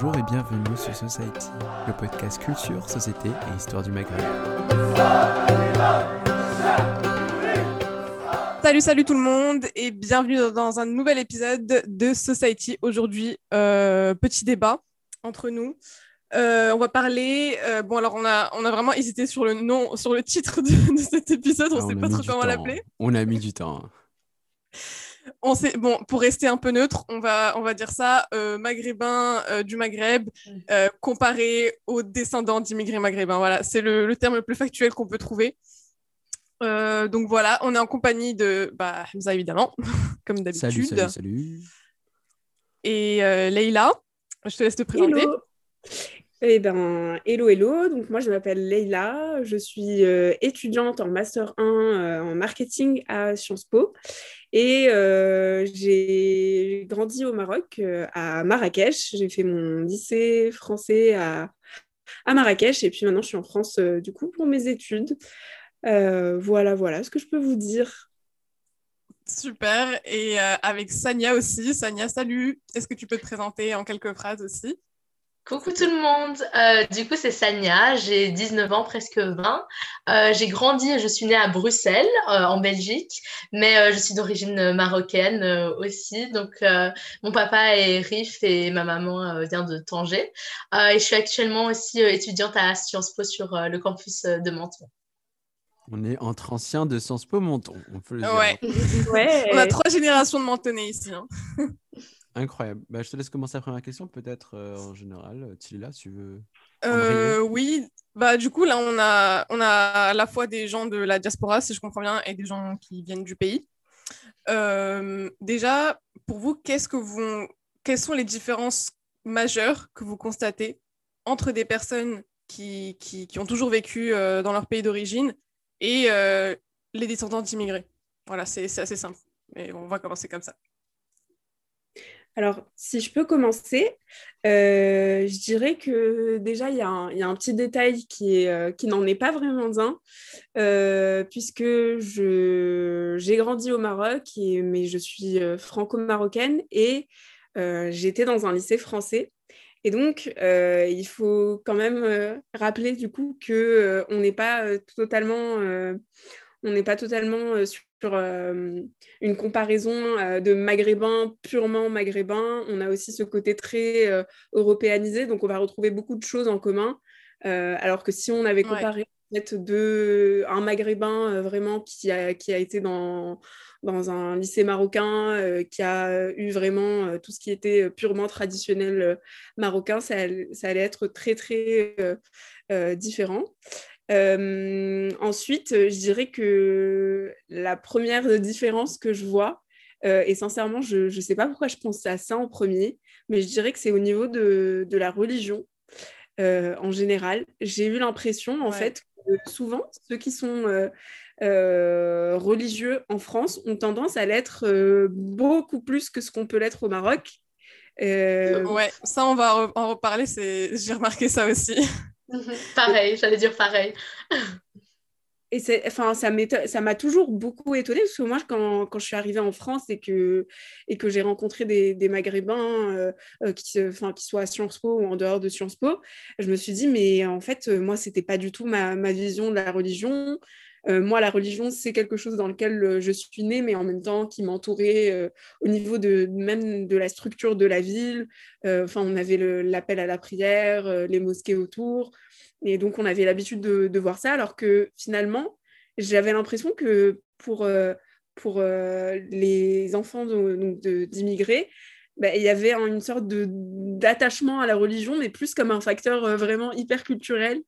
Bonjour et bienvenue sur Society, le podcast culture, société et histoire du Maghreb. Salut, salut tout le monde et bienvenue dans un nouvel épisode de Society. Aujourd'hui, euh, petit débat entre nous. Euh, on va parler. euh, bon, alors on a, on a vraiment hésité sur le nom, sur le titre de, de cet épisode. On Ah, sait pas trop comment l'appeler. On a mis du temps. On sait, bon, pour rester un peu neutre, on va, on va dire ça, euh, maghrébin euh, du Maghreb euh, comparé aux descendants d'immigrés maghrébins. Voilà, c'est le, le terme le plus factuel qu'on peut trouver. Euh, donc voilà, on est en compagnie de bah, Hamza évidemment, comme Salut, d'habitude, salut, salut. et euh, Leïla. Je te laisse te présenter. Hello. Eh ben, hello, hello. Donc, moi, je m'appelle Leïla. Je suis euh, étudiante en Master 1 euh, en marketing à Sciences Po. Et euh, j'ai grandi au Maroc, euh, à Marrakech. J'ai fait mon lycée français à, Marrakech. Et puis maintenant, je suis en France, euh, du coup, pour mes études. Voilà, voilà ce que je peux vous dire. Super. Et avec Sania aussi. Sania, salut. Est-ce que tu peux te présenter en quelques phrases aussi? Coucou tout le monde, Euh, du coup c'est Sania, j'ai 19 ans, presque 20. Euh, j'ai grandi et je suis née à Bruxelles, euh, en Belgique, mais euh, je suis d'origine marocaine euh, aussi. Donc euh, mon papa est Rif et ma maman euh, vient de Tanger. Euh, et je suis actuellement aussi euh, étudiante à Sciences Po sur euh, le campus euh, de Menton. On est entre anciens de Sciences Po Menton, on peut le dire. Ouais. Ouais. On a trois générations de Mentonnais ici. hein. Incroyable. Bah, je te laisse commencer la première question, peut-être euh, en général. Tilila, tu veux Euh, oui, bah du coup là on a on a à la fois des gens de la diaspora si je comprends bien et des gens qui viennent du pays. Euh, déjà pour vous qu'est-ce que vous quelles sont les différences majeures que vous constatez entre des personnes qui, qui, qui ont toujours vécu euh, dans leur pays d'origine et euh, les descendants d'immigrés? Voilà c'est c'est assez simple mais on va commencer comme ça. Alors, si je peux commencer, euh, je dirais que déjà, il y, a un- petit détail euh, qui n'en est pas vraiment un, euh, puisque j'ai grandi au Maroc, mais je suis franco-marocaine et j'étais dans un lycée français. Et donc, il faut quand même rappeler du coup que euh, on n'est pas totalement, on n'est pas totalement euh, sur euh, une comparaison euh, de maghrébins purement maghrébins. On a aussi ce côté très euh, européanisé, donc on va retrouver beaucoup de choses en commun. Euh, alors que si on avait Ouais. comparé peut-être de un maghrébin vraiment qui a, qui a été dans, dans un lycée marocain, qui a eu vraiment tout ce qui était purement traditionnel marocain, ça, allait- ça allait être très très différent. Euh, ensuite, euh, je dirais que la première différence que je vois, euh, et sincèrement, je ne sais pas pourquoi je pense à ça en premier, mais je dirais que c'est au niveau de, de la religion euh, en général. J'ai eu l'impression, en Ouais. fait, que souvent, ceux qui sont religieux en France ont tendance à l'être beaucoup plus que ce qu'on peut l'être au Maroc. Ouais ça on va en reparler j'ai remarqué ça aussi. pareil, j'allais dire pareil. Et c'est, enfin, ça m'a toujours beaucoup étonnée parce que moi, quand, quand je suis arrivée en France et que, et que j'ai rencontré des, Maghrébins euh, euh, qui, enfin, qui soient à Sciences Po ou en dehors de Sciences Po, je me suis dit, mais en fait, euh, moi, c'était pas du tout ma, ma vision de la religion. Euh, moi, la religion, c'est quelque chose dans lequel euh, je suis née, mais en même temps qui m'entourait euh, au niveau de même de la structure de la ville. Enfin, on avait l'appel à la prière, les mosquées autour. Et donc, on avait l'habitude de, voir ça, alors que finalement, j'avais l'impression que pour, pour les enfants d'immigrés, bah, il y avait un- une sorte d'attachement à la religion, mais plus comme un facteur vraiment hyper culturel,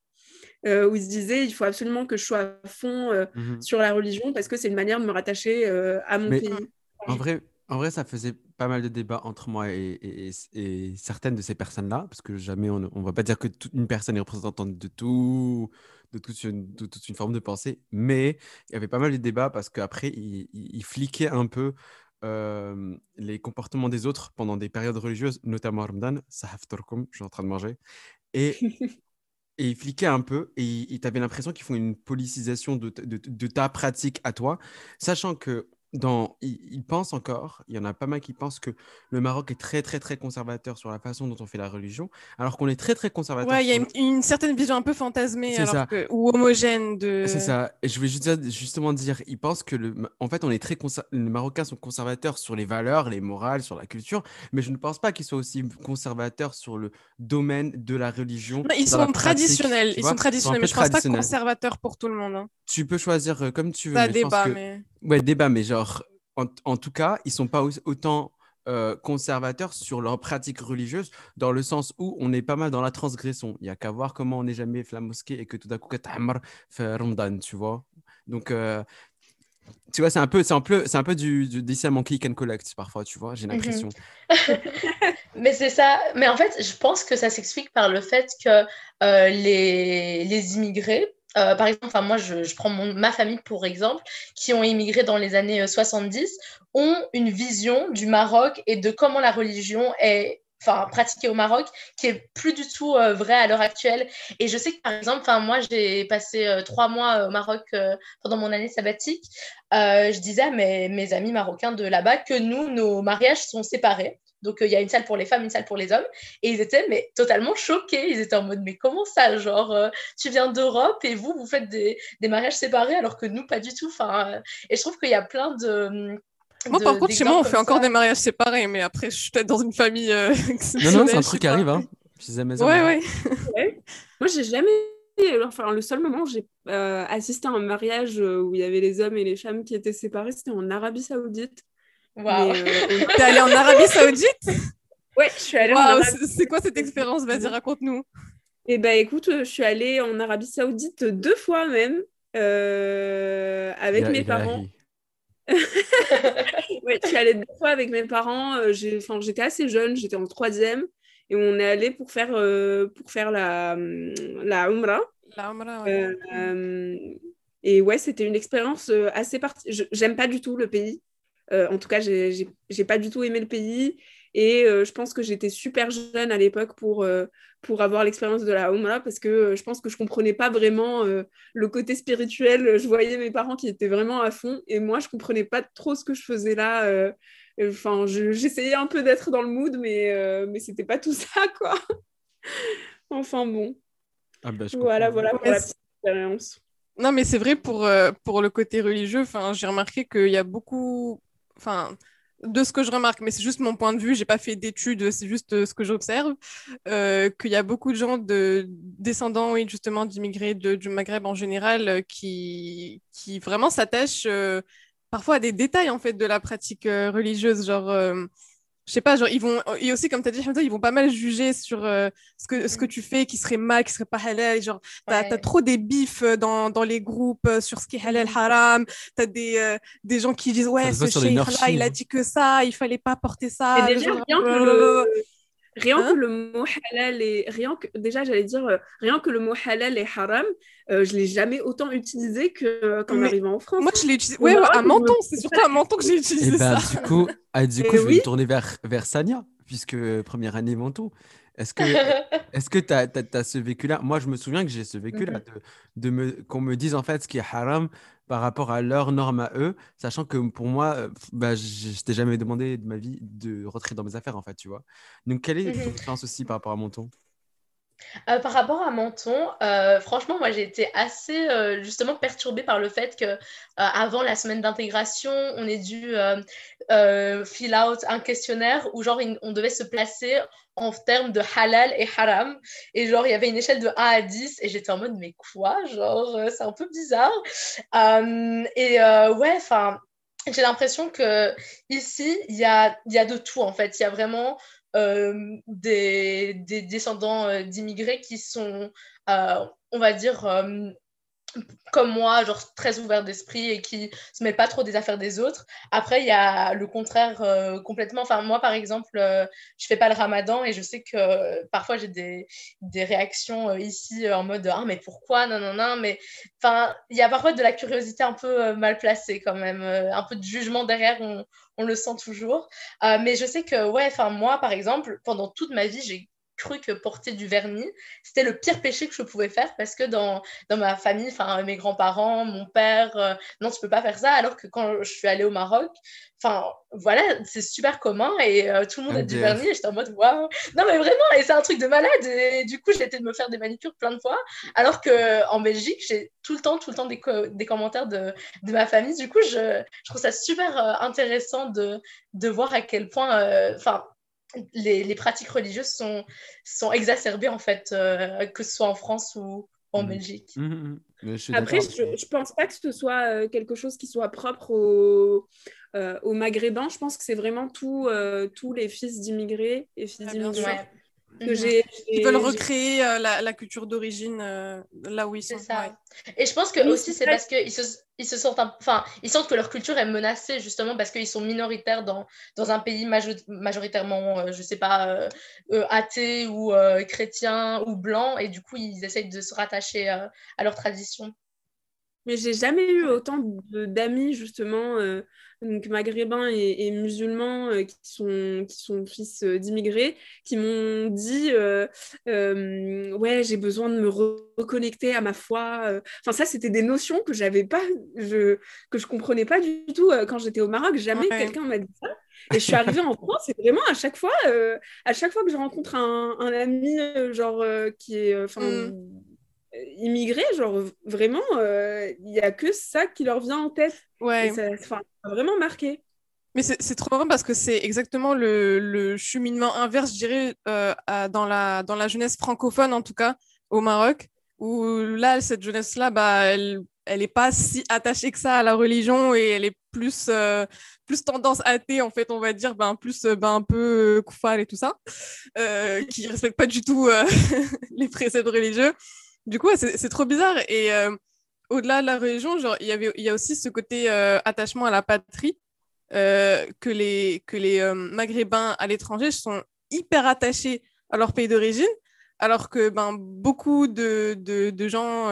euh, où ils se disaient, il faut absolument que je sois à fond euh, Mhm. sur la religion, parce que c'est une manière de me rattacher euh, à mon Mais- pays. En vrai, en vrai, ça faisait pas mal de débats entre moi et, et- et- et certaines de ces personnes-là, parce que jamais on ne va pas dire que toute une personne est représentante de tout, de toute une, de toute une forme de pensée, mais il y avait pas mal de débats parce qu'après, ils il, il fliquaient un peu euh, les comportements des autres pendant des périodes religieuses, notamment Ramadan, Sahaf Turkum, je suis en train de manger, et, et ils fliquaient un peu, et tu avais l'impression qu'ils font une policisation de, de ta pratique à toi, sachant que dans, ils, pensent encore, il y en a pas mal qui pensent que le Maroc est très, très, très conservateur sur la façon dont on fait la religion, alors qu'on est très, très conservateur. Ouais, il y a une, certaine vision un peu fantasmée alors ou homogène de. C'est ça. Et je voulais juste, justement dire, ils pensent que, le, en fait, on est très les Marocains sont conservateurs sur les valeurs, les morales, sur la culture, mais je ne pense pas qu'ils soient aussi conservateurs sur le domaine de la religion. ils, sont traditionnels, ils sont traditionnels, mais je ne pense pas conservateurs pour tout le monde. Hein. Tu peux choisir euh, comme tu veux. Ça débat, mais. Ouais, débat, mais genre, en, tout cas, ils sont pas autant euh, conservateurs sur leur pratique religieuse, dans le sens où on est pas mal dans la transgression. Il y a qu'à voir comment on n'est jamais fait la mosquée et que tout d'un coup, fait Ramadan, tu vois. Donc, euh, tu vois, c'est un peu, c'est un peu, c'est un peu du, du en click and collect parfois, tu vois, j'ai mhm. l'impression. mais c'est ça. Mais en fait, je pense que ça s'explique par le fait que euh, les, les immigrés, euh, par exemple, moi, je, prends ma famille pour exemple, qui ont immigré dans les années 70, euh, ont une vision du Maroc et de comment la religion est pratiquée au Maroc qui est plus du tout euh, vraie à l'heure actuelle. Et je sais que par exemple moi j'ai passé trois mois au Maroc pendant mon année sabbatique. Je disais à mes amis marocains de là-bas que nous nos mariages sont séparés donc, euh, il y a une salle pour les femmes, une salle pour les hommes. Et ils étaient mais, totalement choqués. Ils étaient en mode, mais comment ça Genre, euh, tu viens d'Europe et vous, vous faites des, des, mariages séparés alors que nous, pas du tout. Enfin, euh, et je trouve qu'il y a plein de. Moi, par contre, chez moi, on fait encore des mariages séparés, mais après, je suis peut-être dans une famille. non, non, c'est un truc qui arrive. Hein. ouais, ouais. ouais. Moi, j'ai jamais Enfin, le seul moment où j'ai assisté à un mariage où il y avait les hommes et les femmes qui étaient séparés, c'était en Arabie Saoudite. Waouh! Euh, T'es allée en Arabie Saoudite? Ouais, je suis allée en Arabie C'est quoi cette expérience? Vas-y, raconte-nous. Eh ben, écoute, je suis allée en Arabie Saoudite deux fois même euh, avec mes parents. ouais, je suis allée deux fois avec mes parents. Euh, j'étais assez jeune, j'étais en troisième. Et on est allé pour faire, pour faire la, la Umrah. La Umrah, et ouais, c'était une expérience assez particulière. J'aime pas du tout le pays. Euh, en tout cas, j'ai pas du tout aimé le pays. Et euh, je pense que j'étais super jeune à l'époque pour, euh, pour avoir l'expérience de la Umrah parce que je pense que je comprenais pas vraiment le côté spirituel. Je voyais mes parents qui étaient vraiment à fond et moi, je comprenais pas trop ce que je faisais là. Enfin, j'essayais un peu d'être dans le mood, mais, mais c'était pas tout ça, quoi. enfin, bon. Ah bah, voilà, voilà pour la petite expérience. Non, mais c'est vrai pour, pour le côté religieux. Enfin, j'ai remarqué qu'il y a beaucoup enfin, de ce que je remarque, mais c'est juste mon point de vue, j'ai pas fait d'études, c'est juste euh, ce que j'observe, euh, qu'il y a beaucoup de gens de descendants, justement, d'immigrés du Maghreb en général, euh, qui, qui vraiment s'attachent parfois à des détails en fait de la pratique religieuse, genre je sais pas, genre, ils vont, et aussi, comme tu as dit, ils vont pas mal juger sur euh, ce, que, ce que tu fais qui serait mal, qui serait pas halal. Genre, tu as, trop des bifs euh, dans, dans les groupes euh, sur ce qui est halal, haram. Tu as des, des gens qui disent, ouais, ce cheikh là, il a dit que ça, il fallait pas porter ça. Et déjà, que le... Rien que hein le mot halal et rien que déjà j'allais dire rien que le mot halal et haram, euh, je l'ai jamais autant utilisé que qu'en arrivant en France. Moi je l'ai utilisé ouais, à Menton, c'est surtout à Menton que j'ai utilisé et eh ben, ça. Du coup, ah, du coup je vais me tourner vers vers Sania puisque première année Menton. Est-ce que est-ce que tu as, ce vécu-là Moi, je me souviens que j'ai ce vécu-là mhm. de, de me qu'on me dise en fait ce qui est haram par rapport à leurs normes à eux, sachant que pour moi, euh, bah, je t'ai jamais demandé de ma vie de rentrer dans mes affaires, en fait, tu vois. Donc, quelle est ton mhm. expérience aussi par rapport à Menton? Euh, par rapport à Menton, euh, franchement, moi j'ai été assez justement perturbée par le fait que avant la semaine d'intégration, on ait dû fill out un questionnaire où genre on devait se placer en termes de halal et haram. Et genre, il y avait une échelle de 1 à 10 et j'étais en mode, mais quoi? Genre, euh, c'est un peu bizarre. Euh, et euh, ouais, enfin, j'ai l'impression que ici, il y a, y a de tout en fait. Il y a vraiment des, des, descendants d'immigrés qui sont, on va dire, comme moi, genre très ouvert d'esprit et qui se met pas trop des affaires des autres. Après, il y a le contraire euh, complètement. Enfin, moi, par exemple, euh, je fais pas le ramadan et je sais que euh, parfois j'ai des, des, réactions ici en mode Ah, mais pourquoi? Non, non, non. Mais enfin, il y a parfois de la curiosité un peu mal placée quand même, un peu de jugement derrière, on, on le sent toujours. mais je sais que, ouais, enfin, moi, par exemple, pendant toute ma vie, j'ai cru que porter du vernis, c'était le pire péché que je pouvais faire parce que dans, dans ma famille, enfin mes grands-parents, mon père, euh, non, tu peux pas faire ça. Alors que quand je suis allée au Maroc, enfin voilà, c'est super commun et euh, tout le monde a du vernis et j'étais en mode waouh. Non, mais vraiment, et c'est un truc de malade. Et du coup, j'ai été de me faire des manicures plein de fois. Alors qu'en Belgique, j'ai tout le temps, tout le temps des, des commentaires de, de, ma famille. Du coup, je, je trouve ça super euh, intéressant de, de voir à quel point, enfin, les, les, pratiques religieuses sont, sont exacerbées, en fait, euh, que ce soit en France ou en mmh. Belgique. Mmh, mmh, Après, je ne pense pas que ce soit euh, quelque chose qui soit propre aux, euh, aux Maghrébins. Je pense que c'est vraiment tout, tous les fils d'immigrés et filles ah, d'immigrés. Que mhm. Ils veulent recréer la, la, culture d'origine là où ils sont. Ça. Et je pense que aussi c'est parce qu'ils se, ils se sentent, enfin, ils sentent que leur culture est menacée justement parce qu'ils sont minoritaires dans, dans un pays majoritairement, euh, je sais pas, euh, euh, athée ou chrétien ou blanc, et du coup, ils essayent de se rattacher à leur tradition. Mais j'ai jamais eu autant d'amis justement donc maghrébins et, musulmans euh, qui, sont, qui sont fils euh, d'immigrés, qui m'ont dit euh, Ouais, j'ai besoin de me reconnecter à ma foi. Enfin, ça, c'était des notions que j'avais pas, je, que je comprenais pas du tout quand j'étais au Maroc. Jamais quelqu'un m'a dit ça. Et je suis arrivée en France, et vraiment à chaque fois, à chaque fois que je rencontre un, un ami, genre qui est, mmh. Immigré, genre vraiment, il n'y a que ça qui leur vient en tête. Ouais. ça, a vraiment marqué. Mais c'est trop marrant parce que c'est exactement le, le, cheminement inverse, je dirais, euh, dans, la, dans la jeunesse francophone, en tout cas, au Maroc, où là, cette jeunesse-là, bah, elle elle n'est pas si attachée que ça à la religion et elle est plus, euh, plus tendance athée, en fait, on va dire, ben, plus ben, un peu koufal et tout ça, euh, qui ne respecte pas du tout les préceptes religieux. Du coup, c'est trop bizarre. Et au-delà de la religion, il y avait, il y a aussi ce côté euh, attachement à la patrie euh, que les, que les euh, Maghrébins à l'étranger sont hyper attachés à leur pays d'origine, alors que ben, beaucoup de, de, de gens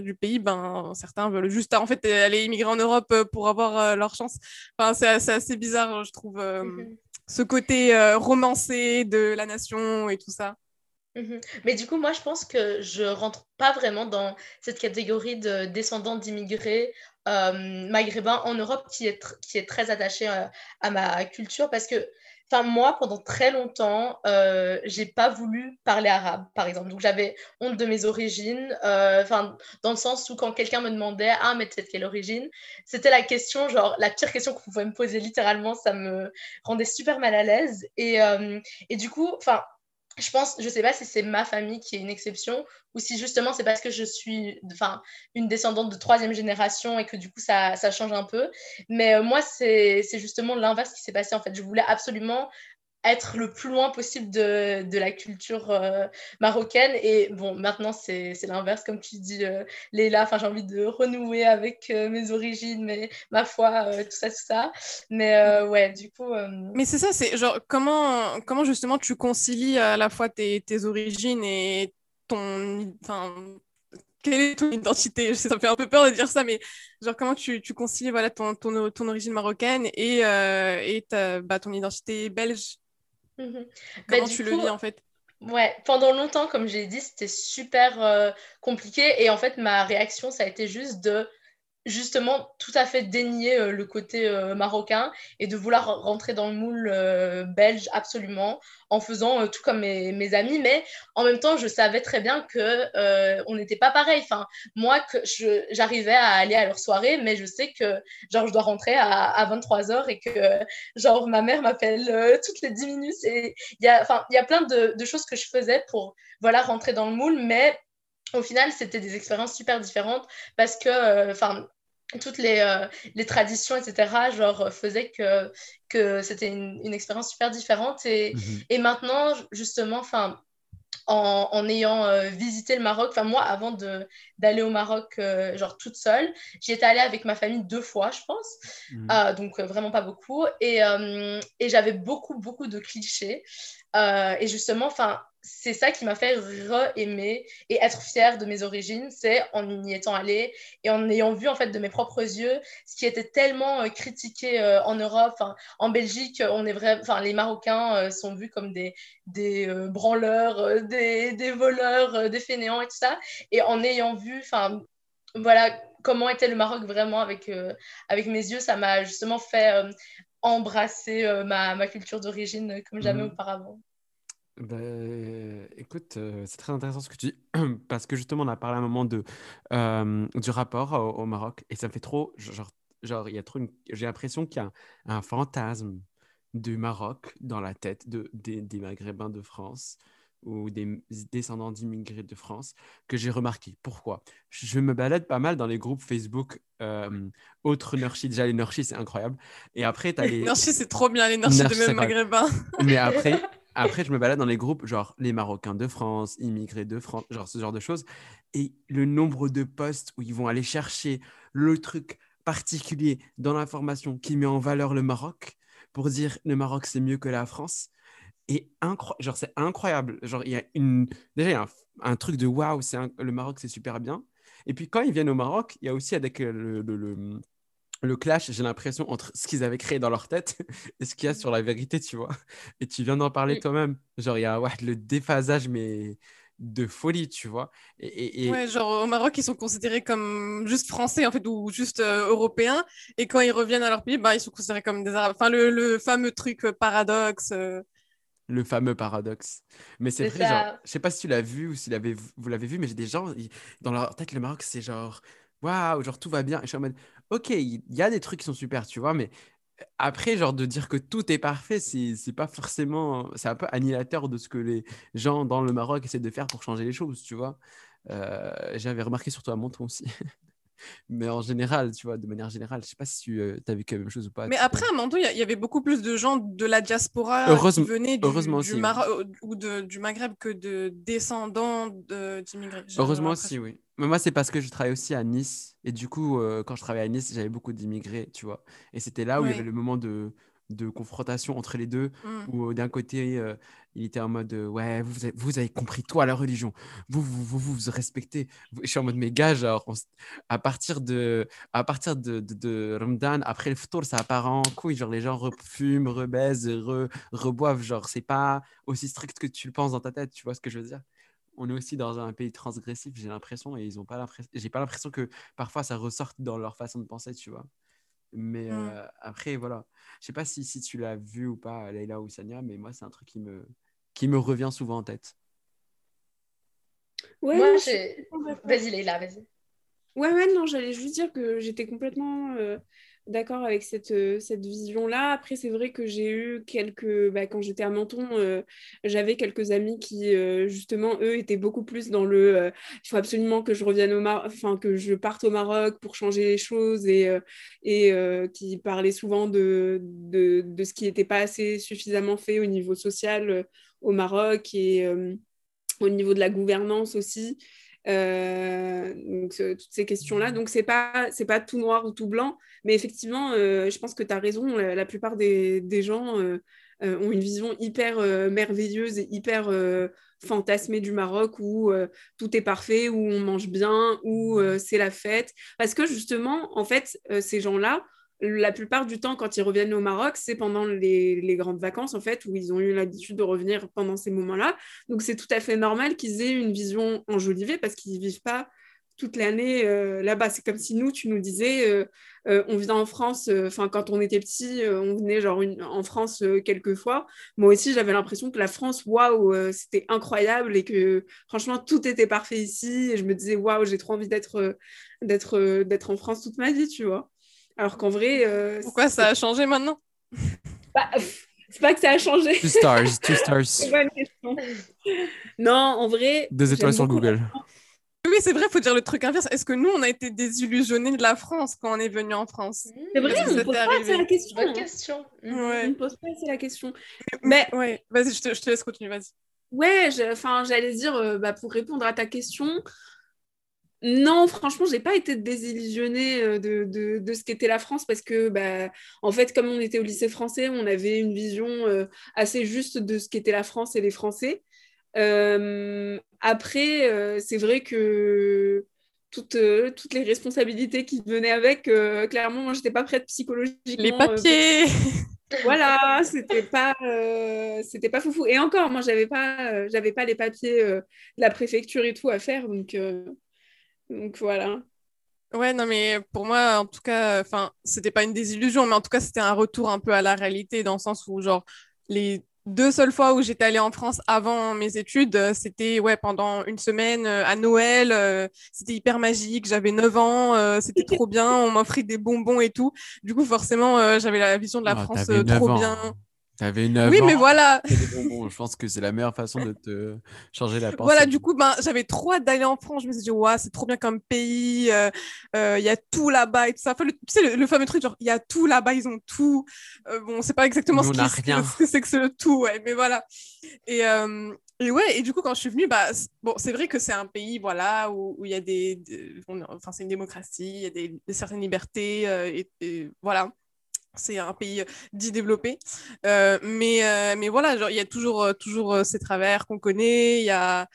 du pays, ben, certains veulent juste en fait aller immigrer en Europe pour avoir leur chance. Enfin, c'est assez, assez, bizarre, je trouve, ce côté romancé de la nation et tout ça. Mhm. Mais du coup, moi, je pense que je rentre pas vraiment dans cette catégorie de descendants d'immigrés euh, maghrébins en Europe qui est, qui est très attachée euh, à ma culture parce que Enfin, moi, pendant très longtemps, euh, j'ai pas voulu parler arabe, par exemple. Donc, j'avais honte de mes origines. Euh, dans le sens où quand quelqu'un me demandait, ah, mais tu de quelle origine? C'était la question, genre, la pire question qu'on pouvait me poser littéralement. Ça me rendait super mal à l'aise. Et, et du coup, enfin, je pense, je sais pas si c'est ma famille qui est une exception ou si justement c'est parce que je suis enfin, une descendante de troisième génération et que du coup ça, ça change un peu. Mais euh, moi, c'est justement l'inverse qui s'est passé en fait. Je voulais absolument être le plus loin possible de, de la culture euh, marocaine. Et bon, maintenant, c'est l'inverse, comme tu dis, euh, Léla. Enfin, j'ai envie de renouer avec euh, mes origines, mais ma foi, tout ça, tout ça. Mais ouais, du coup. Mais c'est ça, c'est genre, comment, comment justement tu concilies à la fois tes, tes origines et ton. Quelle est ton identité? Ça fait un peu peur de dire ça, mais genre comment tu, tu concilies voilà, ton, ton, ton origine marocaine et, et ta, bah, ton identité belge? Comment bah, tu le vis en fait? Ouais, pendant longtemps, comme j'ai dit, c'était super euh, compliqué. Et en fait, ma réaction, ça a été juste de justement tout à fait dénier euh, le côté euh, marocain et de vouloir rentrer dans le moule euh, belge absolument en faisant tout comme mes, amis. Mais en même temps je savais très bien que on n'était pas pareil. Enfin moi que j'arrivais à aller à leur soirée mais je sais que genre je dois rentrer à, à 23h et que genre ma mère m'appelle toutes les 10 minutes. Et il y a enfin il y a plein de, de choses que je faisais pour voilà rentrer dans le moule mais au final, c'était des expériences super différentes parce que, euh, enfin, toutes les, euh, les, traditions, etc., genre, faisaient que, que c'était une, une, expérience super différente. Et, mhm. et maintenant, justement, enfin, en, en, ayant euh, visité le Maroc, enfin, moi, avant d'aller au Maroc, genre, toute seule, j'y étais allée avec ma famille deux fois, je pense. Mhm. donc, vraiment pas beaucoup. Et, et j'avais beaucoup, beaucoup de clichés. et justement, enfin, c'est ça qui m'a fait re-aimer et être fière de mes origines, c'est en y étant allée et en ayant vu en fait de mes propres yeux ce qui était tellement euh, critiqué euh, en Europe, en Belgique, on est vrai, enfin les Marocains euh, sont vus comme des, des branleurs, des, des, voleurs, des fainéants et tout ça, et en ayant vu, enfin voilà comment était le Maroc vraiment avec avec mes yeux, ça m'a justement fait embrasser ma, ma, culture d'origine comme jamais mmh. auparavant. Bah, écoute, euh, c'est très intéressant ce que tu dis, parce que justement, on a parlé à un moment de, euh, du rapport au, Maroc, et ça me fait trop, genre, genre il y a trop j'ai l'impression qu'il y a un, fantasme du Maroc dans la tête de, des, des Maghrébins de France ou des descendants d'immigrés de France que j'ai remarqué. Pourquoi? Je me balade pas mal dans les groupes Facebook euh, autres Nurchi. Déjà, les Nurchi, c'est incroyable. Et après, tu as les. Nurchi, c'est trop bien, les Nurchi de même Maghrébins. Mais après, après, je me balade dans les groupes, genre les Marocains de France, immigrés de France, genre ce genre de choses. Et le nombre de posts où ils vont aller chercher le truc particulier dans l'information qui met en valeur le Maroc pour dire le Maroc c'est mieux que la France. Et genre c'est incroyable. Genre il y a une déjà y a un, truc de waouh, le Maroc c'est super bien. Et puis quand ils viennent au Maroc, il y a aussi avec le le clash, j'ai l'impression, entre ce qu'ils avaient créé dans leur tête et ce qu'il y a sur la vérité, tu vois. Et tu viens d'en parler toi-même. Genre, il y a ouais, le déphasage, mais de folie, tu vois. Et, Ouais, genre au Maroc, ils sont considérés comme juste français, en fait, ou juste euh, européens. Et quand ils reviennent à leur pays, bah, ils sont considérés comme des arabes. Enfin, le, fameux truc euh, paradoxe. Euh. Le fameux paradoxe. Mais c'est vrai, genre, je sais pas si tu l'as vu ou si vous l'avez vu, mais j'ai des gens, dans leur tête, le Maroc, c'est genre waouh, genre tout va bien. Et je suis en mode, ok, il y, a des trucs qui sont super, tu vois, mais après, genre de dire que tout est parfait, c'est pas forcément. C'est un peu annihilateur de ce que les gens dans le Maroc essaient de faire pour changer les choses, tu vois. Euh, j'avais remarqué surtout à Menton aussi. Mais en général, tu vois, de manière générale, je sais pas si tu euh, as vécu la même chose ou pas. Mais après, à Menton, il y, avait beaucoup plus de gens de la diaspora qui venaient du, Maroc ou de, du Maghreb que de descendants d'immigrés. Heureusement aussi, oui. Mais moi, c'est parce que je travaille aussi à Nice. Et du coup, euh, quand je travaillais à Nice, j'avais beaucoup d'immigrés, tu vois. Et c'était là où il y avait le moment de, de confrontation entre les deux, mmh. où euh, d'un côté, euh, il était en mode Ouais, vous avez, vous avez, compris, toi, la religion. Vous, vous, vous, vous, respectez. Je suis en mode Mais gars, genre, à partir de, à partir de, de, Ramadan, après le ftour, ça part en couille. Genre, les gens refument, rebaisent, re, reboivent. Genre, c'est pas aussi strict que tu le penses dans ta tête. Tu vois ce que je veux dire? On est aussi dans un pays transgressif, j'ai l'impression, et ils ont pas l'impression, j'ai pas l'impression que parfois ça ressorte dans leur façon de penser, tu vois? Mais mm. euh, après, voilà. Je sais pas si, si tu l'as vu ou pas, Leïla ou Sania, mais moi, c'est un truc qui me, qui me revient souvent en tête. Ouais, moi, j'ai... Vas-y, Leïla, vas-y. Ouais, ouais, non, j'allais juste dire que j'étais complètement euh, d'accord avec cette, euh, cette vision-là. Après, c'est vrai que j'ai eu quelques. Bah, quand j'étais à Menton, euh, j'avais quelques amis qui, euh, justement, eux, étaient beaucoup plus dans le. il faut absolument que je revienne au Maroc, enfin, que je parte au Maroc pour changer les choses et, qui parlaient souvent de ce qui n'était pas assez suffisamment fait au niveau social au Maroc et au niveau de la gouvernance aussi. Euh, donc, toutes ces questions-là. Donc, c'est pas, c'est pas tout noir ou tout blanc, mais effectivement, euh, je pense que tu as raison. La, plupart des, des gens euh, ont une vision hyper merveilleuse et hyper fantasmée du Maroc où tout est parfait, où on mange bien, où c'est la fête. Parce que justement, en fait, ces gens-là, la plupart du temps, quand ils reviennent au Maroc, c'est pendant les, grandes vacances, en fait, où ils ont eu l'habitude de revenir pendant ces moments-là. Donc, c'est tout à fait normal qu'ils aient une vision enjolivée parce qu'ils ne vivent pas toute l'année euh, là-bas. C'est comme si nous, tu nous disais, euh, euh, on vient en France, enfin, quand on était petit, on venait genre en France quelques fois. Moi aussi, j'avais l'impression que la France, waouh, c'était incroyable et que franchement, tout était parfait ici. Et je me disais, waouh, j'ai trop envie d'être, d'être, d'être en France toute ma vie, tu vois. Alors qu'en vrai. Euh, Pourquoi ça a changé maintenant? Bah, C'est pas que ça a changé. Two stars, two stars. non, en vrai. Deux étoiles sur Google. Oui, c'est vrai, il faut dire le truc inverse. Est-ce que nous, on a été désillusionnés de la France quand on est venu en France? C'est vrai, on ne pose pas assez la question. Bonne question. Ouais. On ne pose pas assez la question. Mais, ouais, vas-y, je te, je te laisse continuer, vas-y. Ouais, enfin, j'allais dire, euh, bah, pour répondre à ta question, non, franchement, j'ai pas été désillusionnée euh, de, de, de ce qu'était la France parce que, bah, en fait, comme on était au lycée français, on avait une vision euh, assez juste de ce qu'était la France et les Français. Euh, après, euh, c'est vrai que toutes, toutes les responsabilités qui venaient avec, clairement, moi, j'étais pas prête psychologiquement. Les papiers voilà, c'était pas, c'était pas foufou. Et encore, moi, j'avais pas, j'avais pas les papiers de la préfecture et tout à faire, donc, donc voilà. Ouais, non, mais pour moi, en tout cas, enfin, c'était pas une désillusion, mais en tout cas, c'était un retour un peu à la réalité dans le sens où, genre, les deux seules fois où j'étais allée en France avant mes études, euh, c'était ouais, pendant une semaine euh, à Noël. euh, c'était hyper magique. J'avais 9 ans. euh, c'était trop bien. On m'offrait des bonbons et tout. Du coup, forcément, j'avais la vision de la Oh, France t'avais 9 trop ans. bien. T'avais 9 Oui, ans. mais voilà. Je pense que c'est la meilleure façon de te changer la pensée. Voilà, du coup, ben, j'avais trop hâte d'aller en France. Je me suis dit, ouais, c'est trop bien comme pays. euh, euh, Il y a tout là-bas et tout ça. Enfin, le- tu sais, le, le fameux truc, genre, il y a tout là-bas, ils ont tout. Euh, bon, c'est pas exactement Nous, ce que c'est que ce tout, ouais, mais voilà. Et, euh, et ouais, et du coup, quand je suis venue, bah, bon, c'est vrai que c'est un pays, voilà, où où il y a des. des- on- enfin, c'est une démocratie, il y a des, des certaines libertés, euh, et, et voilà. C'est un pays euh, dit développé. Euh, mais, euh, mais voilà, il y a toujours, toujours ces travers qu'on connaît. Il y a.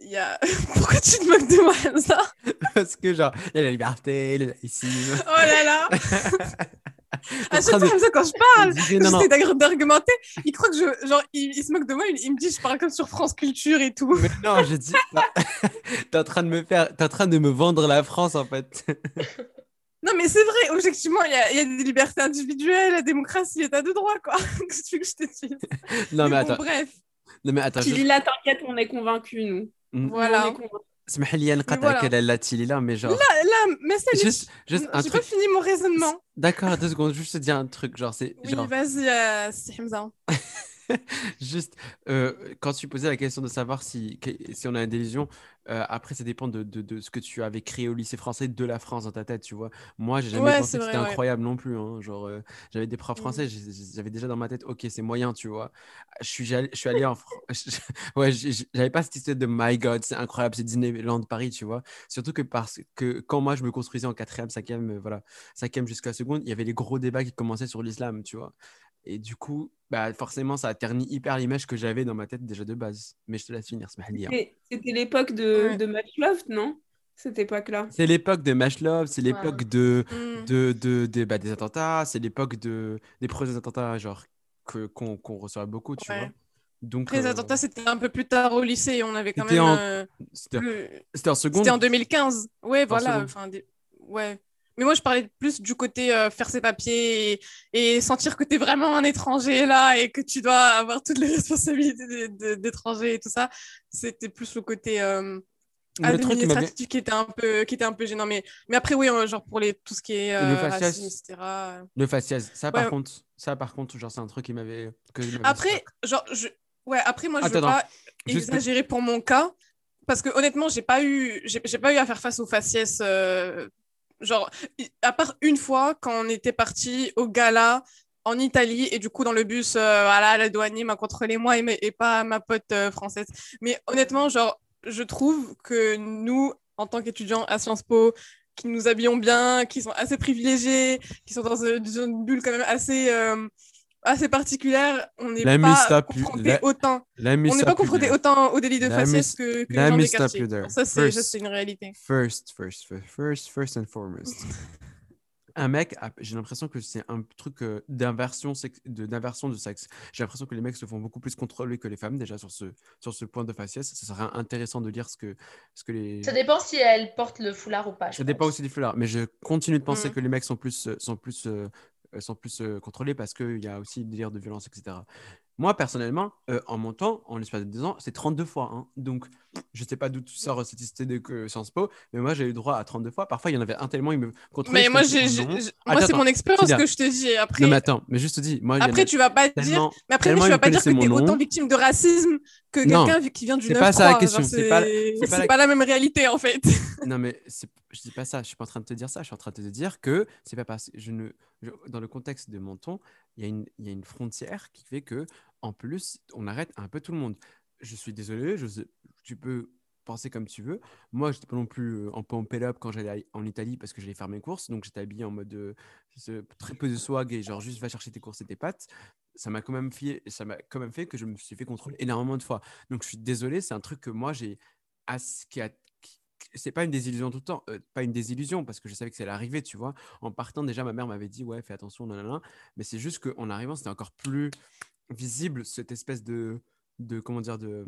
Y a... Pourquoi tu te moques de moi comme ça Parce que, genre, il y a la liberté, le laïcisme. Oh là là À chaque fois comme ça, quand je parle, j'essaie d'arg- d'argumenter, il croit que je. Genre, il, il se moque de moi, il, il me dit je parle comme sur France Culture et tout. Mais non, je dis. T'es en train de me faire. T'es en train de me vendre la France, en fait. Non, mais c'est vrai, objectivement, il y a, il y a des libertés individuelles, la démocratie, l'état de droit, quoi. Qu'est-ce que tu veux que je te dise Non, mais bon, attends. bref. Non, mais attends. Tilly, là, t'inquiète, on est convaincus, nous. Mm. Voilà. On est convaincus. اسمح لي نقطعك voilà. على لا تيلي là mais genre Là, là, mais c'est juste juste un J'ai truc pas fini mon raisonnement. d'accord deux secondes juste te dire un truc genre c'est Oui, genre vas-y, euh, c'est Hamza. Juste, euh, quand tu posais la question de savoir si, si on a une délusion, euh, après, ça dépend de, de, de ce que tu avais créé au lycée français de la France dans ta tête, tu vois. Moi, j'ai jamais Ouais, pensé que c'était ouais. incroyable non plus. hein. Genre, euh, j'avais des profs Mm. français, j'avais déjà dans ma tête, ok, c'est moyen, tu vois. Je suis, allé- je suis allé en France. ouais, j'avais pas cette histoire de my God, c'est incroyable, c'est Disneyland Paris, tu vois. Surtout que parce que quand moi, je me construisais en quatrième, cinquième, voilà, cinquième jusqu'à seconde, il y avait les gros débats qui commençaient sur l'islam, tu vois. Et du coup, bah, forcément, ça a terni hyper l'image que j'avais dans ma tête déjà de base. Mais je te laisse finir, Smahli, hein. C'était c'était l'époque de, Ouais. de Matchloft, non? Cette époque-là. C'est l'époque de Mashlov, c'est l'époque de, Mm. de, de, de- bah, des attentats, c'est l'époque de, des premiers attentats genre, que, qu'on, qu'on reçoit beaucoup, tu Ouais. vois. Donc, les euh, attentats, c'était un peu plus tard au lycée. On avait quand C'était même. en- euh, c'était, en seconde. C'était en 2015. Ouais, voilà. Enfin, des- ouais. Mais moi, je parlais plus du côté euh, faire ses papiers et, et sentir que tu es vraiment un étranger là et que tu dois avoir toutes les responsabilités d'étranger et tout ça. C'était plus le côté euh, truc qui administratif qui était un peu qui était un peu gênant. Mais, mais après, oui, euh, genre pour les, tout ce qui est euh, Le faciès. racisme, etc. Le faciès, ça par Ouais. contre, ça par contre, genre c'est un truc qui m'avait. Après, genre, je... ouais, après, moi, je Attends, veux pas Juste- exagérer pour mon cas, parce que honnêtement, j'ai pas eu, j'ai pas eu à faire face aux faciès. euh, Genre, à part une fois, quand on était parti au gala en Italie, et du coup, dans le bus, euh, voilà, la douanier m'a contrôlé moi et, pas ma pote euh, française. Mais honnêtement, genre, je trouve que nous, en tant qu'étudiants à Sciences Po, qui nous habillons bien, qui sont assez privilégiés, qui sont dans euh, une bulle quand même assez, euh, assez particulière, on n'est pas confronté la- autant. La On n'est pas confronté autant au délit de faciès que, que la les gens des quartiers. Ça, c'est une réalité. First, first, first, first, first and foremost. Un mec, a- j'ai l'impression que c'est un truc euh, d'inversion sex- de, d'inversion de sexe. J'ai l'impression que les mecs se font beaucoup plus contrôler que les femmes, déjà sur ce, sur ce point de faciès. Ça serait intéressant de lire ce que, ce que les. Ça dépend si elle porte le foulard ou pas. Ça dépend aussi des foulards. Mais je continue de penser Mm. que les mecs sont plus, euh, sont plus, euh, sont plus euh, contrôlés parce qu'il y a aussi le délire de violence, etc. Moi, personnellement, euh, en montant, en l'espace de deux ans, c'est 32 fois. hein. Donc, je sais pas d'où tu sors cette idée de que Sciences Po, mais moi, j'ai eu droit à 32 fois. Parfois, il y en avait un tellement, il me contrôlait. Mais moi, j'ai, Attends, moi c'est mon expérience que je te dis. Après, Non, mais attends, mais juste te dis, moi, après tu vas pas dire. Mais après, tu vas pas dire que tu es autant victime de racisme que quelqu'un qui vient du C'est 9 pas ça la question, Genre, c'est pas- c'est c'est pas c'est la- pas la même réalité, en fait. Non, mais c'est- je dis pas ça. Je suis pas en train de te dire ça. Je suis en train de te dire que c'est pas parce je ne dans le contexte de mon ton, il y a une frontière qui fait que en plus on arrête un peu tout le monde. Je suis désolé. Tu peux penser comme tu veux. Moi, j'étais pas non plus euh, en pump it up quand j'allais en Italie parce que j'allais faire mes courses. Donc, j'étais habillé en mode euh, très peu de swag et genre juste va chercher tes courses et tes pâtes. Ça m'a quand même fait, ça m'a quand même fait que je me suis fait contrôler énormément de fois. Donc, je suis désolé, c'est un truc que moi, j'ai. qui a- C'est pas une désillusion tout le temps, pas une désillusion parce que je savais que allait arriver, tu vois. En partant, déjà, ma mère m'avait dit, ouais, fais attention, nanana. Mais c'est juste qu'en arrivant, c'était encore plus visible cette espèce de, de comment dire, de,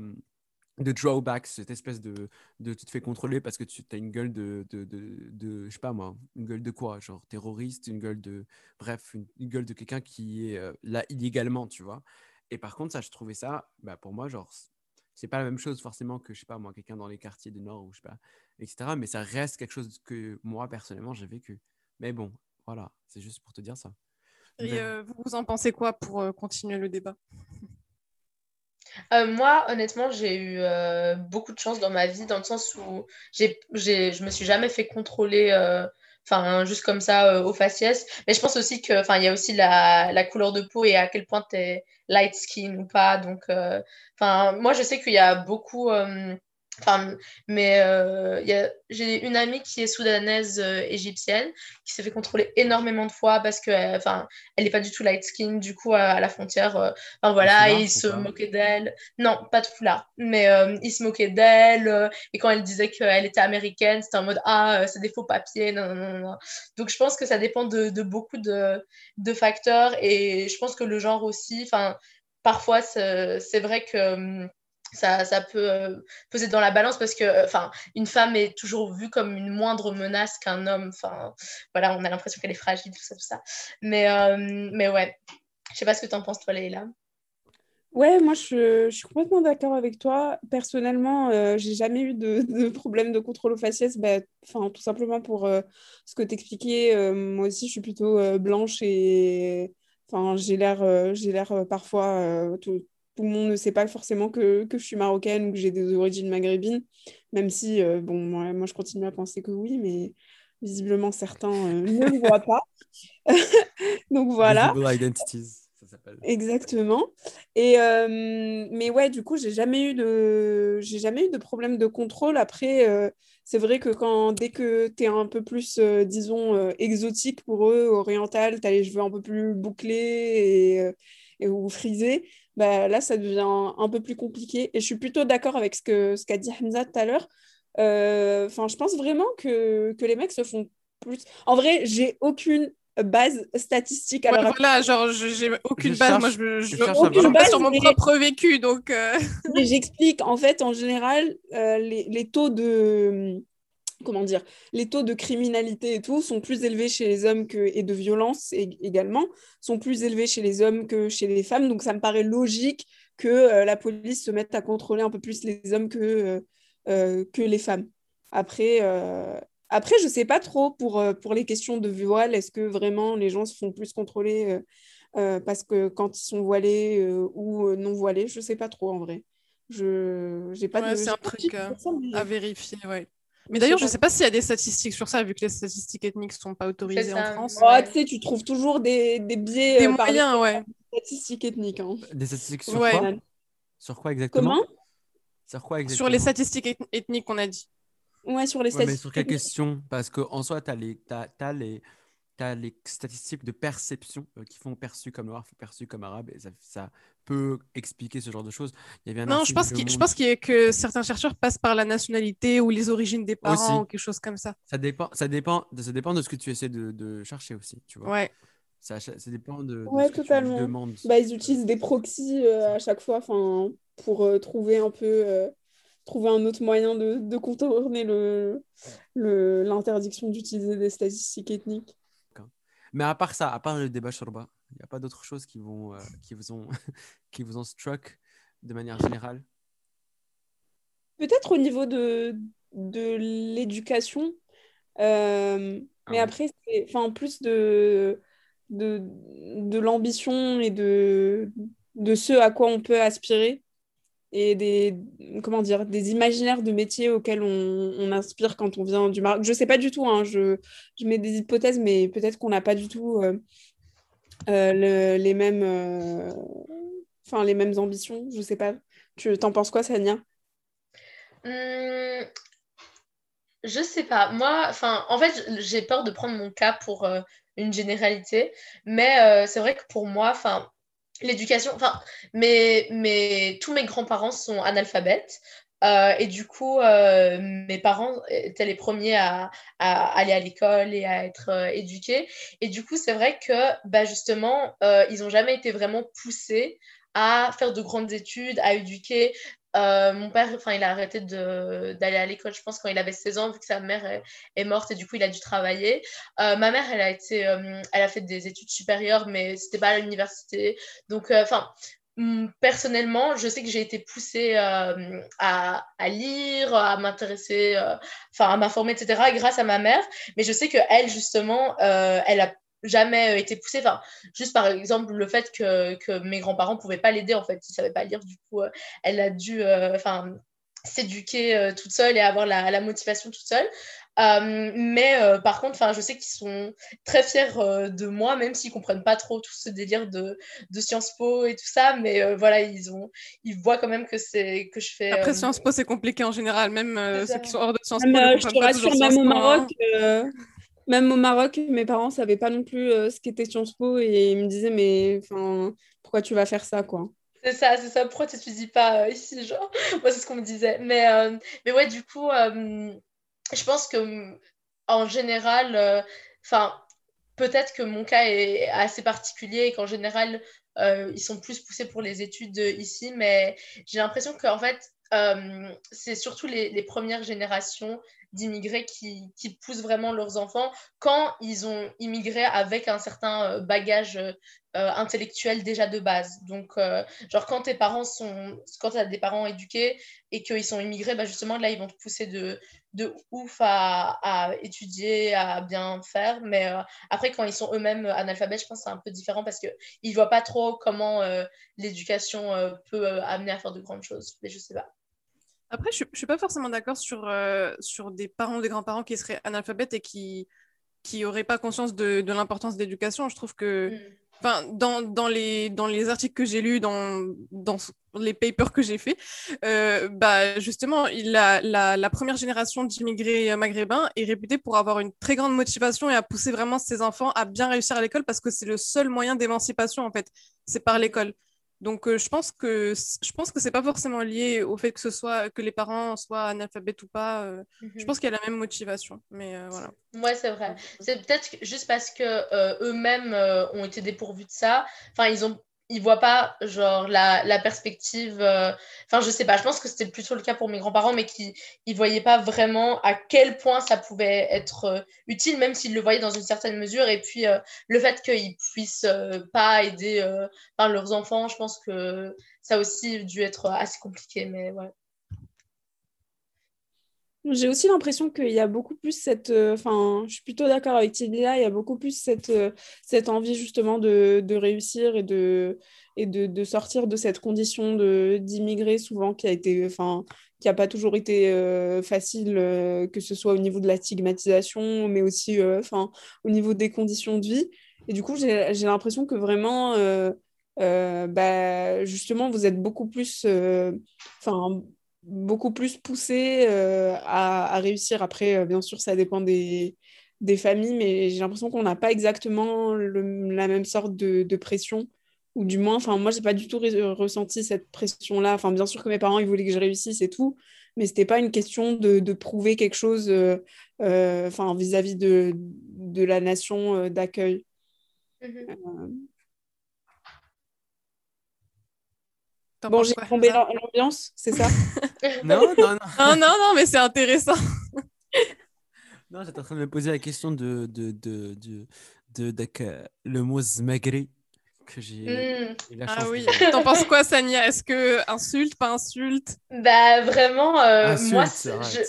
de drawback, cette espèce de, de tu te fais contrôler parce que tu as une gueule de, de, de, je sais pas moi, une gueule de quoi, genre terroriste, une gueule de, bref, une, gueule de quelqu'un qui est là illégalement, tu vois. Et par contre, ça, je trouvais ça, bah, pour moi, genre, c'est pas la même chose forcément que, je sais pas moi, quelqu'un dans les quartiers du Nord ou je sais pas, etc. Mais ça reste quelque chose que moi, personnellement, j'ai vécu. Mais bon, voilà, c'est juste pour te dire ça. Et Mais- euh, vous, vous en pensez quoi pour euh, continuer le débat? Euh, moi, honnêtement, j'ai eu euh, beaucoup de chance dans ma vie, dans le sens où j'ai, j'ai, je me suis jamais fait contrôler, euh, enfin, juste comme ça, euh, au faciès. Mais je pense aussi que, enfin, il y a aussi la, la couleur de peau et à quel point tu es light skin ou pas. Donc, euh, enfin, moi, je sais qu'il y a beaucoup, euh, enfin, mais euh, j'ai une amie qui est soudanaise euh, égyptienne qui s'est fait contrôler énormément de fois parce que, euh, enfin, elle n'est pas du tout light skin. Du coup, à, la frontière, enfin, voilà, ils se moquaient d'elle. Non, pas de foulard. Mais ils se moquaient d'elle. et quand elle disait qu'elle était américaine, c'était en mode Ah, c'est des faux papiers. Non, non, non, non. Donc je pense que ça dépend de, de beaucoup de, de facteurs. Et je pense que le genre aussi, enfin, parfois, c'est c'est vrai que. Ça, ça peut euh, peser dans la balance parce que euh, enfin une femme est toujours vue comme une moindre menace qu'un homme enfin voilà on a l'impression qu'elle est fragile tout ça tout ça mais euh, mais ouais je sais pas ce que t'en penses toi Leïla Ouais, moi je, suis complètement d'accord avec toi. Personnellement, euh, j'ai jamais eu de, de problème de contrôle aux faciès. Bah, tout simplement pour euh, ce que t'expliquais. moi aussi, je suis plutôt blanche et enfin, j'ai l'air, j'ai l'air parfois. Tout le monde ne sait pas forcément que, que je suis marocaine ou que j'ai des origines maghrébines, même si euh, bon, moi, moi, je continue à penser que oui, mais visiblement certains euh, ne le voient pas. Donc voilà. Visible identities, ça s'appelle. Exactement. Et euh, mais ouais, du coup, j'ai jamais eu de j'ai jamais eu de problème de contrôle. Après, c'est vrai que quand dès que tu es un peu plus, disons, exotique pour eux, oriental, tu as les cheveux un peu plus bouclés et, et- ou frisés, bah, là, ça devient un peu plus compliqué. Et je suis plutôt d'accord avec ce que ce qu'a dit Hamza tout à l'heure. Euh, Enfin, je pense vraiment que, que les mecs se font plus. En vrai, j'ai aucune base statistique à Ouais, voilà, genre, j'ai aucune Je base. cherche- Moi, je je je, base sur mon mais- propre vécu. Donc, euh, j'explique, en fait, en général, euh, les, les taux de, comment dire, les taux de criminalité et tout sont plus élevés chez les hommes que, et de violence ég- également, sont plus élevés chez les hommes que chez les femmes. Donc, ça me paraît logique que euh, la police se mette à contrôler un peu plus les hommes que, euh, euh, que les femmes. Après, euh, après je ne sais pas trop pour, pour les questions de voile, est-ce que vraiment les gens se font plus contrôler parce que quand ils sont voilés ou non voilés, je ne sais pas trop en vrai. Je j'ai pas Ouais, de c'est un truc, mais- à vérifier, ouais. Mais d'ailleurs, je sais pas s'il y a des statistiques sur ça, vu que les statistiques ethniques sont pas autorisées en France. Oh, tu sais, tu trouves toujours des, des biais Des euh, par les moyens, ouais. statistiques ethniques. hein. Des statistiques sur Ouais. quoi? Sur quoi exactement? Comment? Sur quoi exactement Sur les statistiques eth- ethniques qu'on a dit. Ouais, sur les Ouais, mais statistiques. sur quelle question? Parce qu'en soi, tu as, les, t'as- t'as les, les statistiques de perception euh, qui font perçu comme noir, perçu comme arabe, et ça, ça peut expliquer ce genre de choses. Il y avait un Non, je pense je Monde- pense qu'il y a que certains chercheurs passent par la nationalité ou les origines des parents Aussi. ou quelque chose comme ça. Ça dépend, ça, dépend, de- ça dépend de ce que tu essaies de, de chercher aussi, tu vois. Ouais. Ça, ça dépend de, de Ouais, ce que totalement. tu demandes. Bah, ils utilisent des proxys euh, à chaque fois pour euh, trouver un peu euh, trouver un autre moyen de, de contourner le, le, l'interdiction d'utiliser des statistiques ethniques. Mais à part ça, à part le débat Shorba, il n'y a pas d'autres choses qui, vont, euh, qui, vous ont, qui vous ont struck de manière générale? Peut-être au niveau de, de l'éducation, euh, Ah mais après, c'est enfin, plus de, de, de l'ambition et de, de ce à quoi on peut aspirer et des, comment dire, des imaginaires de métiers auxquels on, on inspire quand on vient du Maroc. Je sais pas du tout, hein, je, je mets des hypothèses, mais peut-être qu'on n'a pas du tout euh, euh, le- les mêmes, euh, enfin, les mêmes ambitions. Je sais pas. Tu t'en penses quoi, Sania? Hmm, je sais pas. Moi, enfin, en fait, j'ai peur de prendre mon cas pour euh, une généralité, mais c'est vrai que pour moi, enfin, l'éducation, enfin, mais tous mes grands-parents sont analphabètes. Euh, et du coup, mes parents étaient les premiers à, aller à l'école et à être éduqués. Et du coup, c'est vrai que bah, justement, ils n'ont jamais été vraiment poussés à faire de grandes études, à éduquer. Euh, mon père, enfin, il a arrêté d'aller à l'école, je pense, quand il avait 16 ans, vu que sa mère est, morte et du coup, il a dû travailler. Euh, ma mère, elle a été, euh, elle a fait des études supérieures, mais c'était pas à l'université. Donc, enfin, personnellement, je sais que j'ai été poussée à, à, lire, à m'intéresser, enfin, à m'informer, etc., grâce à ma mère. Mais je sais que elle, justement, elle a jamais euh, été poussée. Enfin, juste par exemple, le fait que, que mes grands-parents pouvaient pas l'aider, en fait, ils savaient pas lire, du coup, euh, elle a dû euh, enfin s'éduquer toute seule et avoir la, la motivation toute seule. mais par contre, enfin, je sais qu'ils sont très fiers de moi, même s'ils comprennent pas trop tout ce délire de, de Sciences Po et tout ça. Mais voilà, ils ont, ils voient quand même que c'est que je fais. Après Sciences Po, c'est compliqué en général, même ceux qui sont hors de Sciences Po. je te rassure, même au Maroc, hein. Même au Maroc, mes parents ne savaient pas non plus euh, ce qu'était Sciences Po et ils me disaient, mais pourquoi tu vas faire ça, quoi? C'est ça, c'est ça. Pourquoi tu ne dis pas euh, ici, genre? Moi, c'est ce qu'on me disait. Mais, euh, mais ouais, du coup, je pense que en général, peut-être que mon cas est assez particulier et qu'en général, ils sont plus poussés pour les études ici, mais j'ai l'impression qu'en fait, c'est surtout les, premières générations d'immigrés qui, poussent vraiment leurs enfants quand ils ont immigré avec un certain euh, bagage euh, intellectuel déjà de base. Donc, euh, genre, quand tes parents sont, quand tu as des parents éduqués et qu'ils sont immigrés, bah justement, là, ils vont te pousser de, de ouf à, à étudier, à bien faire. Mais après, quand ils sont eux-mêmes analphabètes, je pense que c'est un peu différent parce qu'ils ne voient pas trop comment l'éducation peut amener à faire de grandes choses. Mais je sais pas. Après, je ne suis pas forcément d'accord sur, euh, sur des parents ou des grands-parents qui seraient analphabètes et qui qui n'auraient pas conscience de, de l'importance de l'éducation. Je trouve que mm. dans, dans, les, dans les articles que j'ai lus, dans, dans les papers que j'ai faits, euh, bah, justement, la, la, la, première génération d'immigrés maghrébins est réputée pour avoir une très grande motivation et à pousser vraiment ses enfants à bien réussir à l'école parce que c'est le seul moyen d'émancipation, en fait. C'est par l'école. Donc, euh, je pense que je pense que c'est pas forcément lié au fait que ce soit que les parents soient analphabètes ou pas. Euh, je mhm. pense qu'il y a la même motivation, mais euh, voilà. Ouais, c'est vrai. C'est peut-être juste parce que eux-mêmes ont été dépourvus de ça. Enfin, ils ont ils voient pas genre la, la perspective euh, enfin je sais pas je pense que c'était plutôt le cas pour mes grands-parents mais qui ils voyaient pas vraiment à quel point ça pouvait être euh, utile même s'ils le voyaient dans une certaine mesure. Et puis euh, le fait qu'ils puissent pas aider leurs enfants je pense que ça aussi dû être assez compliqué mais ouais j'ai aussi l'impression qu'il y a beaucoup plus cette. Enfin, je suis plutôt d'accord avec Tilia, il y a beaucoup plus cette, cette envie justement de, de réussir et, de, et de, de, sortir de cette condition d'immigré souvent qui a été. Enfin, qui n'a pas toujours été facile, que ce soit au niveau de la stigmatisation, mais aussi enfin, au niveau des conditions de vie. Et du coup, j'ai l'impression que vraiment, bah, justement, vous êtes beaucoup plus. Enfin beaucoup plus poussé euh, à, réussir. Après, euh, bien sûr, ça dépend des, des familles, mais j'ai l'impression qu'on n'a pas exactement la même sorte de, pression. Ou du moins, enfin, moi, j'ai pas du tout ressenti cette pression-là. Enfin, bien sûr que mes parents, ils voulaient que je réussisse et tout, mais c'était pas une question de, de prouver quelque chose euh, vis-à-vis de, de la nation d'accueil. Mmh Bon, j'ai tombé l'ambiance, c'est ça non, non, non. non, non, non, mais c'est intéressant. non, j'étais en train de me poser la question de, de, de, de, de, le mot zmagri que j'ai mmh. Ah oui, t'en penses quoi, Sania? Est-ce que insulte, pas insulte? Bah vraiment, euh, moi, je,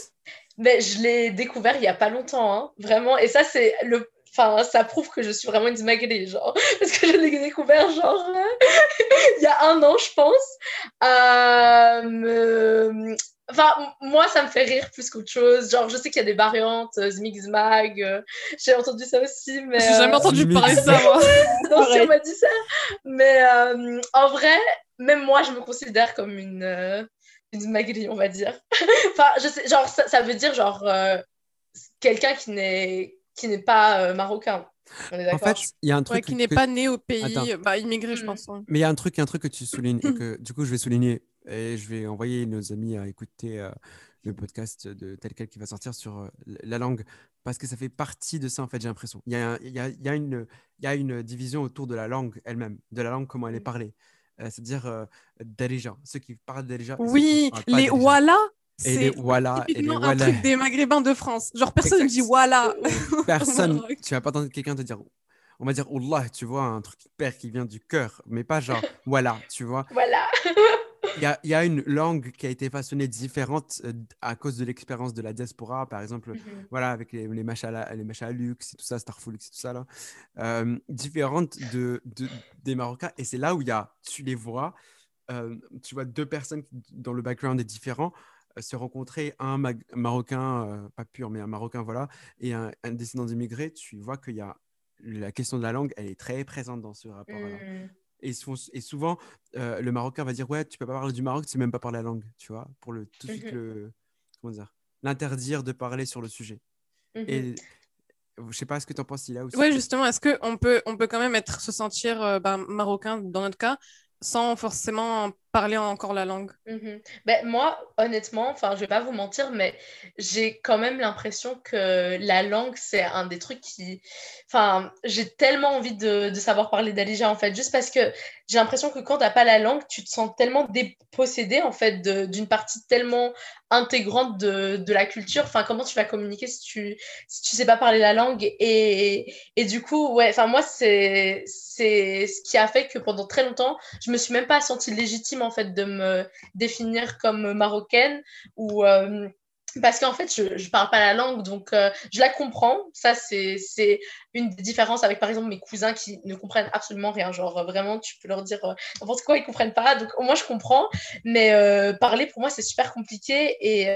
mais je l'ai découvert il y a pas longtemps, hein, vraiment. Et ça, c'est le Enfin, ça prouve que je suis vraiment une zmagrée, genre. Parce que je l'ai découvert, genre, il y a un an, je pense. Euh, enfin, moi, ça me fait rire plus qu'autre chose. Genre, je sais qu'il y a des variantes, euh, Zmigzmag. Euh, j'ai entendu ça aussi, mais... J'ai jamais entendu parler de ça, moi. non, si on m'a dit ça. Mais en vrai, même moi, je me considère comme une une on va dire. enfin, je sais, genre, ça, veut dire genre euh, quelqu'un qui n'est qui n'est pas euh, marocain. en fait, il y a un truc qui n'est pas né au pays, bah, immigré, je pense. Mais il y a un truc, un truc que tu soulignes et que du coup je vais souligner et je vais envoyer nos amis à écouter euh, le podcast de tel quel qui va sortir sur la langue parce que ça fait partie de ça en fait. J'ai l'impression. Il y a, il y, a, il y a une il y a une division autour de la langue elle-même, de la langue comment elle est mm. parlée. Euh, c'est-à-dire euh, Darija, ceux qui parlent Darija. Oui, les voilà. Et les voilà. Et les un truc des Maghrébins de France. Genre, personne ne dit voilà. Personne. tu vas pas entendre quelqu'un te dire. On va dire Allah, tu vois, un truc hyper qui vient du cœur, mais pas genre voilà, tu vois. Voilà. Il y, a, y, a, une langue qui a été façonnée différente euh, à cause de l'expérience de la diaspora, par exemple, mhm. voilà, avec les, les machalux et tout ça, Starful et tout ça, là, euh, différente de, de, des Marocains. Et c'est là où il y a, tu les vois, euh, tu vois deux personnes dont le background est différent se rencontrer, un Marocain, pas pur, mais un Marocain, voilà, et un, descendant d'immigrés, tu vois qu'il y a la question de la langue, elle est très présente dans ce rapport-là. Mhm. Et, souvent, euh, le Marocain va dire Ouais, tu peux pas parler du Maroc, tu sais même pas parler la langue, tu vois, pour le, tout de suite le. Comment dire L'interdire de parler sur le sujet. Et je sais pas ce que tu en penses, là aussi? Oui, justement, est-ce qu'on peut, on peut quand même être, se sentir euh, ben, marocain dans notre cas sans forcément parler encore la langue mhm. ben, Moi, honnêtement, enfin, je vais pas vous mentir, mais j'ai quand même l'impression que la langue, c'est un des trucs qui. Enfin, j'ai tellement envie de, savoir parler d'Alija, en fait, juste parce que j'ai l'impression que quand tu n'as pas la langue, tu te sens tellement dépossédé, en fait, d'une partie tellement intégrante de, de, la culture. Enfin, comment tu vas communiquer si tu si tu sais pas parler la langue? Et, et du coup, ouais, enfin, moi, c'est ce qui a fait que pendant très longtemps, je me suis même pas sentie légitime en fait de me définir comme marocaine ou euh, parce qu'en fait, je ne parle pas la langue, donc euh, je la comprends. Ça, c'est une des différences avec, par exemple, mes cousins qui ne comprennent absolument rien. Genre, vraiment, tu peux leur dire euh, n'importe quoi, ils ne comprennent pas. Donc, au moins, je comprends. Mais euh, parler, pour moi, c'est super compliqué. Et,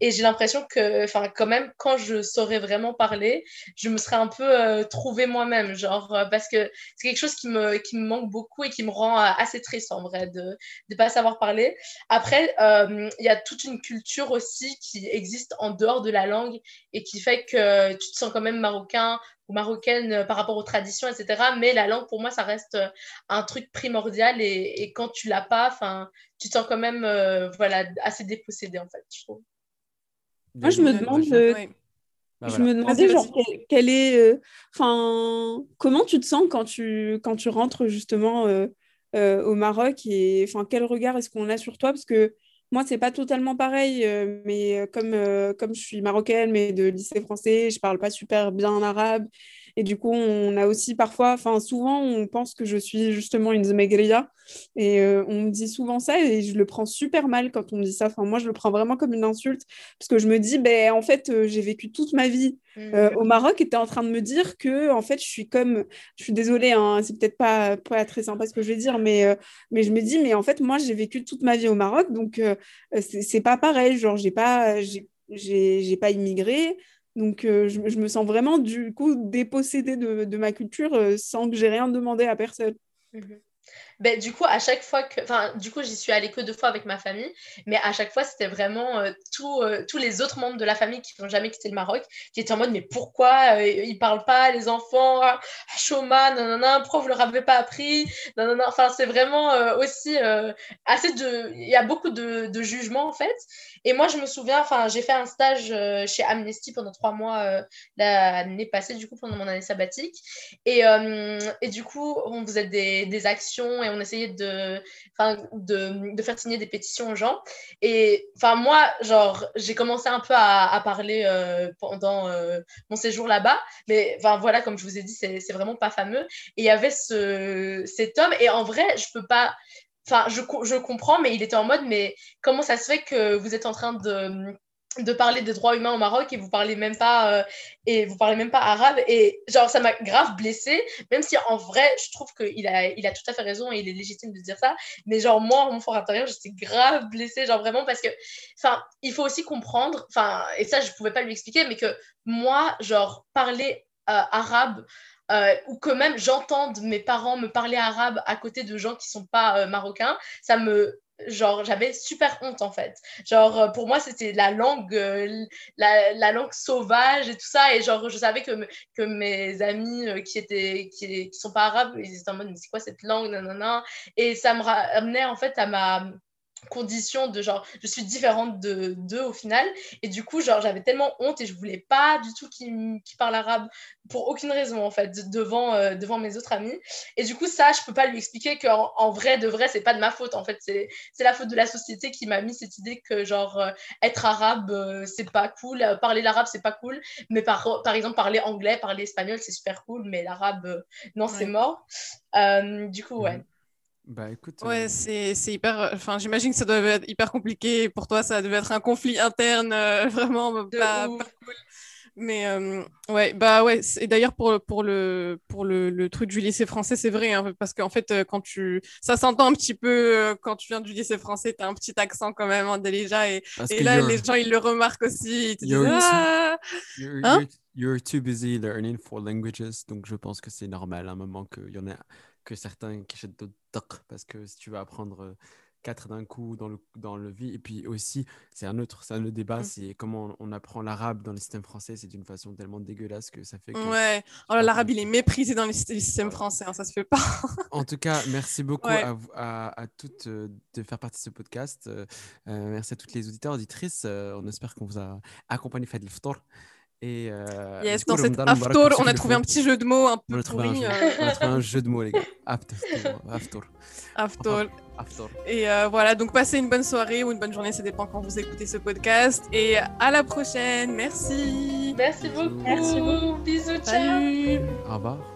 et j'ai l'impression que, enfin, quand même, quand je saurais vraiment parler, je me serais un peu trouvée moi-même. Genre, parce que c'est quelque chose qui me, qui me manque beaucoup et qui me rend assez triste, en vrai, de ne pas savoir parler. Après, il y a toute une culture aussi qui existe en dehors de la langue et qui fait que tu te sens quand même marocain ou marocaine euh, par rapport aux traditions, etc. Mais la langue, pour moi, ça reste euh, un truc primordial et, quand tu l'as pas, enfin, tu te sens quand même euh, voilà, assez dépossédé, en fait, je trouve. Moi, je me demande... Bah, je me demandais genre quel, est, enfin, comment tu te sens quand tu quand tu rentres justement au Maroc et enfin quel regard est-ce qu'on a sur toi? Parce que moi, c'est pas totalement pareil, euh, mais euh, comme, euh, comme je suis marocaine, mais de lycée français, je parle pas super bien arabe. Et du coup, on a aussi parfois, enfin souvent, on pense que je suis justement une Zmegria. Et euh, on me dit souvent ça et je le prends super mal quand on me dit ça. Enfin, moi, je le prends vraiment comme une insulte parce que je me dis, ben, en fait, euh, j'ai vécu toute ma vie euh, mmh. au Maroc et tu es en train de me dire que, en fait, je suis comme, je suis désolée, hein, c'est peut-être pas, pas très sympa ce que je vais dire, mais, mais je me dis, mais en fait, moi, j'ai vécu toute ma vie au Maroc, donc c'est pas pareil. Genre, j'ai pas, j'ai pas immigré. Donc, euh, je, me sens vraiment, du coup, dépossédée de, ma culture euh, sans que j'ai rien demandé à personne. Mhm. Ben, du coup, à chaque fois que. Enfin, du coup, j'y suis allée que deux fois avec ma famille, mais à chaque fois, c'était vraiment euh, euh, tous les autres membres de la famille qui n'ont jamais quitté le Maroc qui étaient en mode Mais pourquoi euh, ils parlent pas, les enfants ah, Choma, non, non, non, prof leur avait pas appris, non. Enfin, c'est vraiment aussi assez de. Il y a beaucoup de, de jugements, en fait. Et moi, je me souviens, enfin, j'ai fait un stage chez Amnesty pendant trois mois l'année passée, du coup, pendant mon année sabbatique. Et, et du coup, on faisait des, des actions et on essayait de, de, faire signer des pétitions aux gens. Et moi, j'ai commencé un peu à, parler euh, pendant euh, mon séjour là-bas. Mais voilà, comme je vous ai dit, c'est vraiment pas fameux. Et il y avait ce, cet homme. Et en vrai, je peux pas. Enfin, je, je comprends, mais il était en mode, mais comment ça se fait que vous êtes en train de de parler des droits humains au Maroc et vous parlez même pas euh, et vous parlez même pas arabe. Et genre ça m'a grave blessée même si en vrai je trouve qu'il a il a tout à fait raison et il est légitime de dire ça. Mais genre moi mon fort intérieur j'étais grave blessée genre vraiment parce que enfin il faut aussi comprendre enfin et ça je pouvais pas lui expliquer mais que moi genre parler euh, arabe euh, ou que même j'entende mes parents me parler arabe à côté de gens qui sont pas marocains ça me genre j'avais super honte en fait. Genre euh, pour moi c'était la langue euh, la, la, langue sauvage et tout ça. Et genre je savais que, que mes amis euh, qui étaient qui, sont pas arabes ils étaient en mode mais c'est quoi cette langue? Nanana. Et ça me ramenait en fait à ma condition de genre je suis différente de d'eux au final. Et du coup genre j'avais tellement honte et je voulais pas du tout qu'ils qu parlent arabe pour aucune raison en fait devant euh, devant mes autres amis. Et du coup ça je peux pas lui expliquer qu'en en vrai de vrai c'est pas de ma faute en fait. C'est la faute de la société qui m'a mis cette idée que genre euh, être arabe euh, c'est pas cool. Parler l'arabe c'est pas cool. Mais par par exemple parler anglais parler espagnol c'est super cool. Mais l'arabe non ouais. c'est mort du coup ouais. Mmh. Bah écoute. Ouais, euh... c'est hyper. Enfin, j'imagine que ça doit être hyper compliqué. Pour toi, ça devait être un conflit interne euh, vraiment pas, pas, cool. Mais euh, ouais, bah ouais. Et d'ailleurs, pour, pour, le, pour le, le truc du lycée français, c'est vrai. Hein, parce qu'en fait, quand tu. Ça s'entend un petit peu euh, quand tu viens du lycée français, tu as un petit accent quand même, hein, déjà. Et, et là, les gens, ils le remarquent aussi. Ils te disent, ah too, you're, hein? you're, you're too busy learning four languages. Donc, je pense que c'est normal à un moment qu'il y en a que certains qui achètent d'autres parce que si tu veux apprendre quatre d'un coup dans le, dans le vie et puis aussi c'est un autre c'est un autre débat mmh. c'est comment on, on apprend l'arabe dans le système français c'est d'une façon tellement dégueulasse que ça fait que ouais. oh, l'arabe il est méprisé dans le système français hein, ça se fait pas. En tout cas merci beaucoup ouais. à, à, à, toutes euh, de faire partie de ce podcast euh, merci à toutes les auditeurs auditrices on espère qu'on vous a accompagné fait le et euh, yes, dans cette Aftor, on a trouvé un petit jeu de mots un peu pourri. Un, euh... on a trouvé un jeu de mots, les gars. Aftor. Aftor. Aftor. Aftor. Et euh, voilà, donc passez une bonne soirée ou une bonne journée, ça dépend quand vous écoutez ce podcast. Et à la prochaine. Merci. Merci beaucoup. Merci beaucoup. Bisous, ciao. Au revoir.